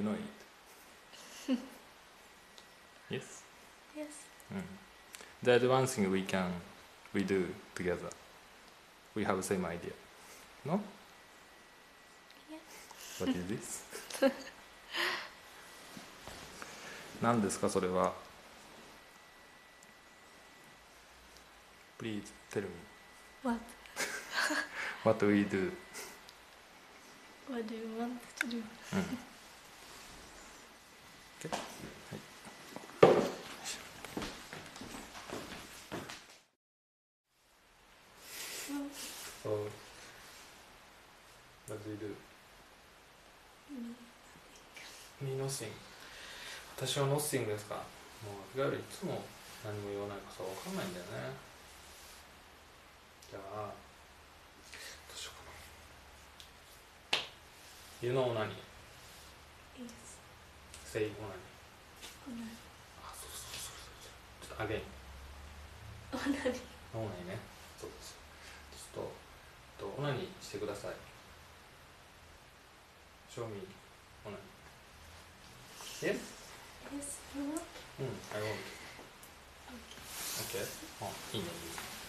You know it. yes. Yes. Mm. There's one thing we can we do together. We have same idea. No? Yes. What is this? 何ですかそれは Please tell me What? what we do. What do you want to do? うんはい。So, what do you do? Me nothing. 私は nothing ですか？もう、いわゆるいつも何も言わないからさ、わかんないんだよね。じゃあ、どうしようかな。You know 何？?say 何 Onani. あ、そうそうそうそう。ちょっと again。Onani. オナニーね。そうです。ちょっと、とオナニーしてください。show me オナニー。Yes? Yes. You want? うん、I want. Okay. あ、いいね、いいね。「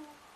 Bye.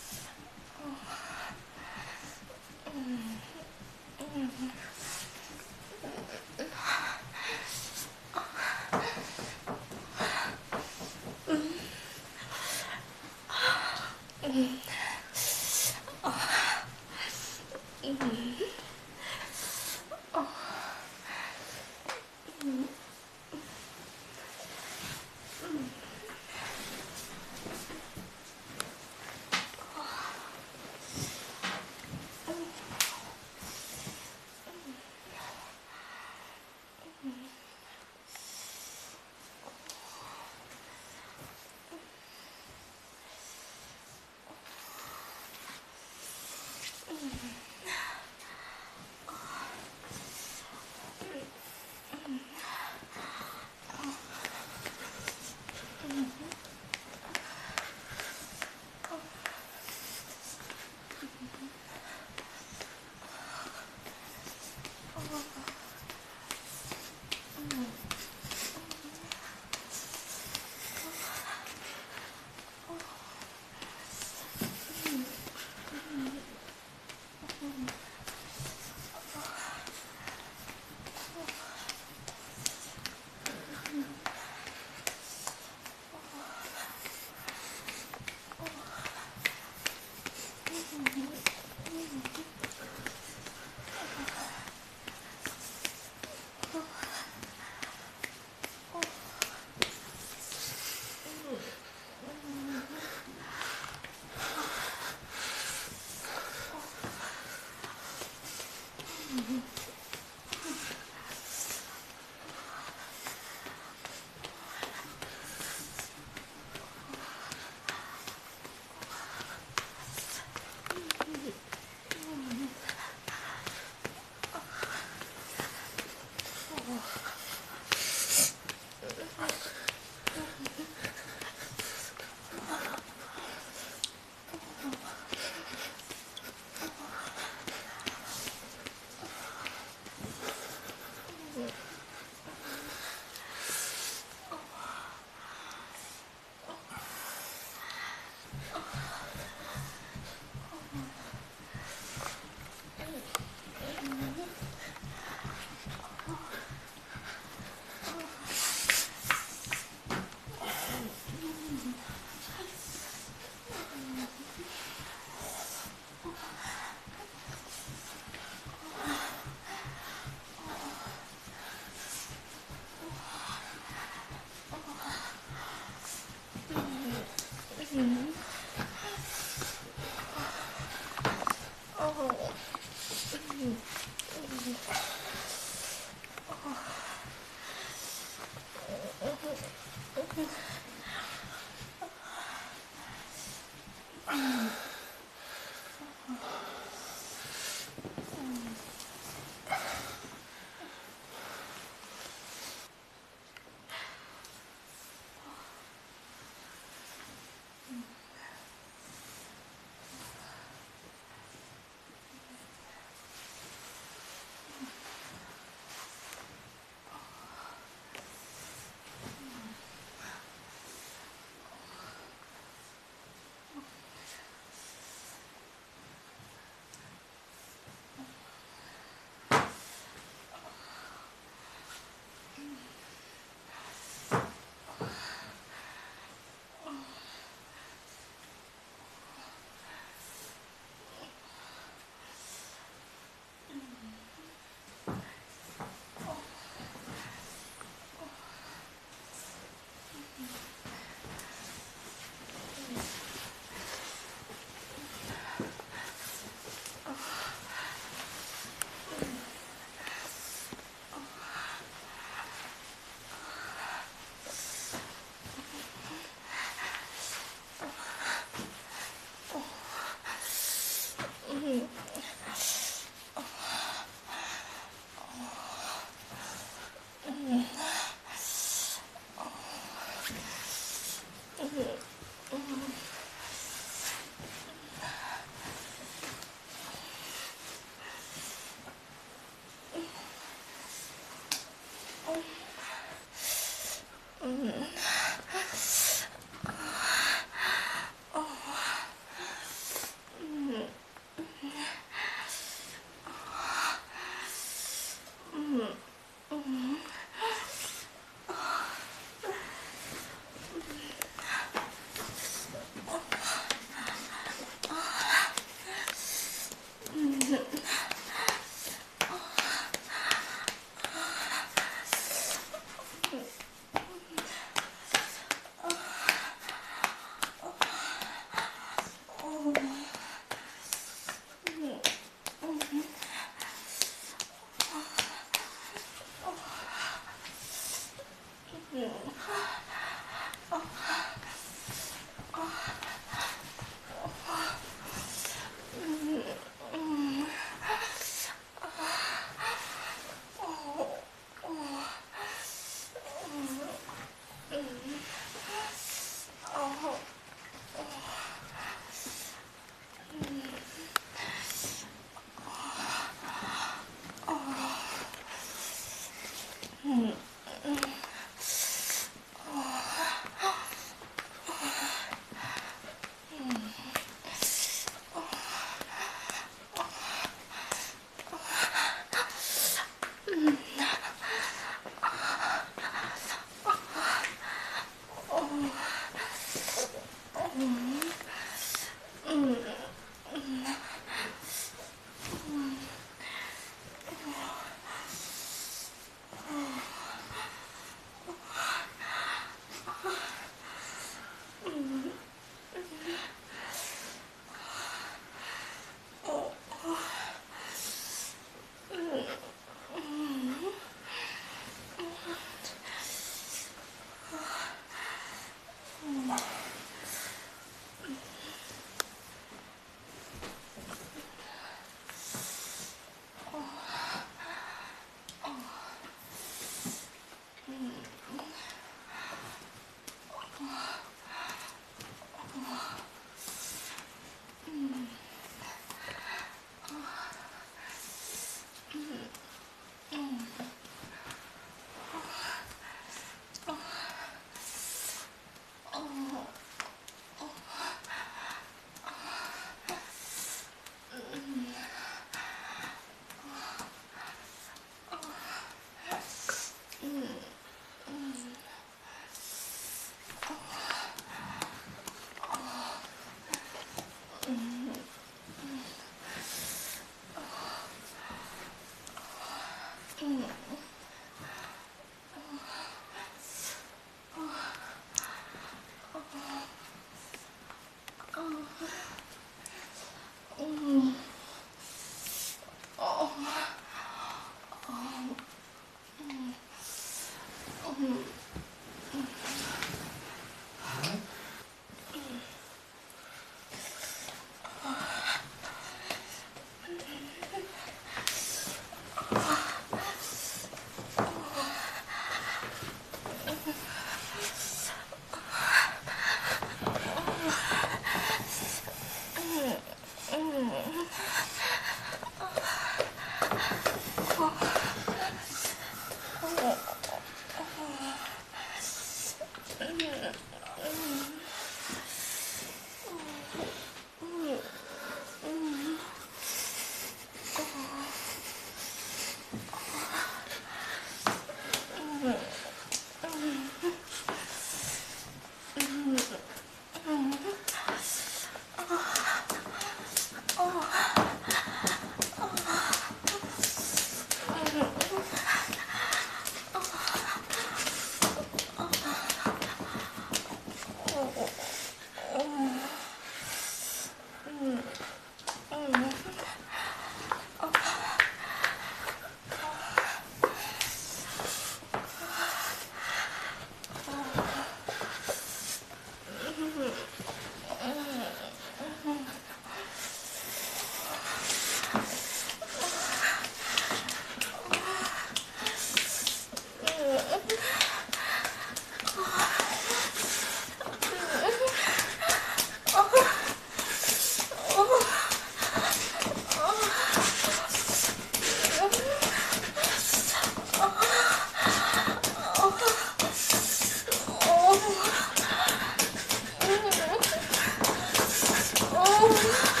Tchau!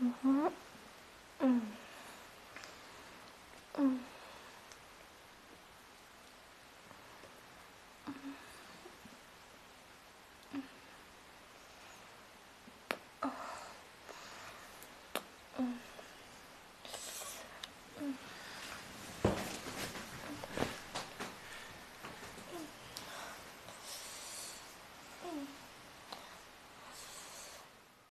음. 음. 음. 음.